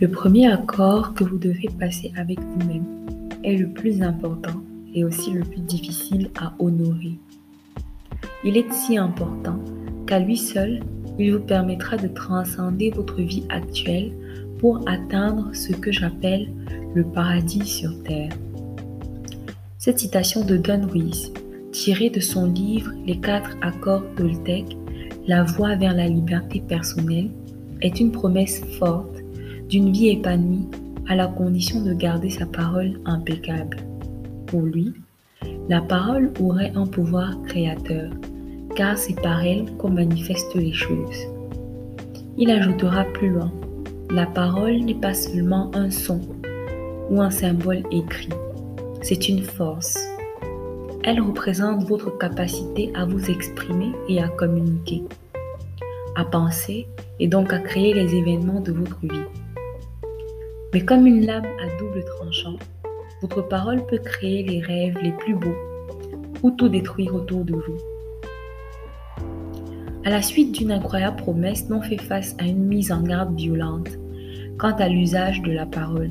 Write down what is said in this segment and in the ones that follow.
Le premier accord que vous devez passer avec vous-même est le plus important et aussi le plus difficile à honorer. Il est si important qu'à lui seul, il vous permettra de transcender votre vie actuelle pour atteindre ce que j'appelle le paradis sur Terre. Cette citation de Don Ruiz, tirée de son livre Les quatre accords Toltec, La voie vers la liberté personnelle, est une promesse forte d'une vie épanouie à la condition de garder sa parole impeccable. Pour lui, la parole aurait un pouvoir créateur, car c'est par elle qu'on manifeste les choses. Il ajoutera plus loin, la parole n'est pas seulement un son ou un symbole écrit, c'est une force. Elle représente votre capacité à vous exprimer et à communiquer, à penser et donc à créer les événements de votre vie. Mais comme une lame à double tranchant, votre parole peut créer les rêves les plus beaux ou tout détruire autour de vous. À la suite d'une incroyable promesse, non fait face à une mise en garde violente quant à l'usage de la parole.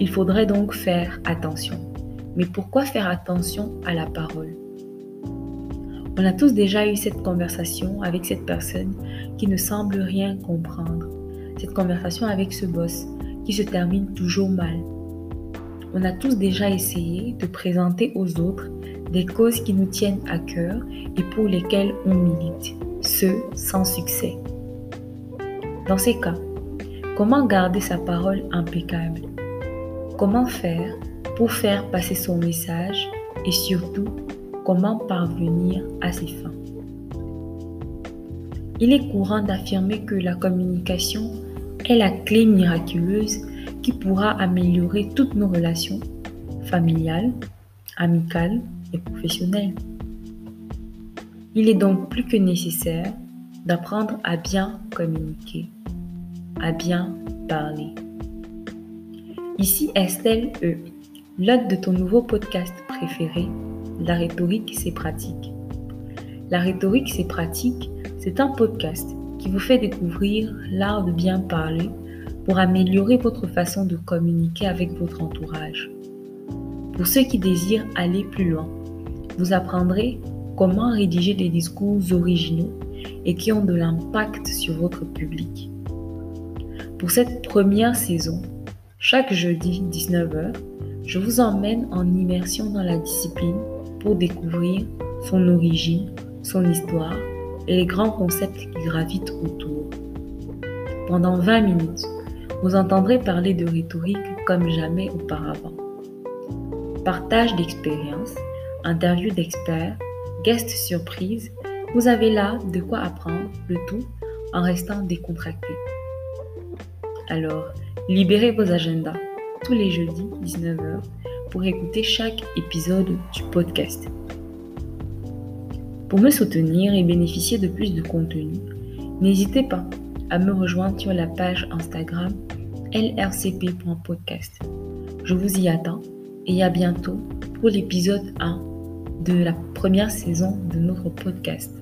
Il faudrait donc faire attention. Mais pourquoi faire attention à la parole? On a tous déjà eu cette conversation avec cette personne qui ne semble rien comprendre. Cette conversation avec ce boss qui se termine toujours mal. On a tous déjà essayé de présenter aux autres des causes qui nous tiennent à cœur et pour lesquelles on milite, ce sans succès. Dans ces cas, comment garder sa parole impeccable? Comment faire pour faire passer son message et surtout comment parvenir à ses fins? Il est courant d'affirmer que la communication est la clé miraculeuse qui pourra améliorer toutes nos relations familiales, amicales et professionnelles. Il est donc plus que nécessaire d'apprendre à bien communiquer, à bien parler. Ici Estelle E, de ton nouveau podcast préféré, La rhétorique, c'est pratique. La rhétorique, c'est pratique, c'est un podcast qui vous fait découvrir l'art de bien parler pour améliorer votre façon de communiquer avec votre entourage. Pour ceux qui désirent aller plus loin, vous apprendrez comment rédiger des discours originaux et qui ont de l'impact sur votre public. Pour cette première saison, chaque jeudi 19h, je vous emmène en immersion dans la discipline pour découvrir son origine, son histoire et les grands concepts qui gravitent autour. Pendant 20 minutes, vous entendrez parler de rhétorique comme jamais auparavant. Partage d'expériences, interviews d'experts, guests surprises, vous avez là de quoi apprendre le tout en restant décontracté. Alors, libérez vos agendas tous les jeudis 19h pour écouter chaque épisode du podcast. Pour me soutenir et bénéficier de plus de contenu, n'hésitez pas à me rejoindre sur la page Instagram lrcp.podcast. Je vous y attends et à bientôt pour l'épisode 1 de la première saison de notre podcast.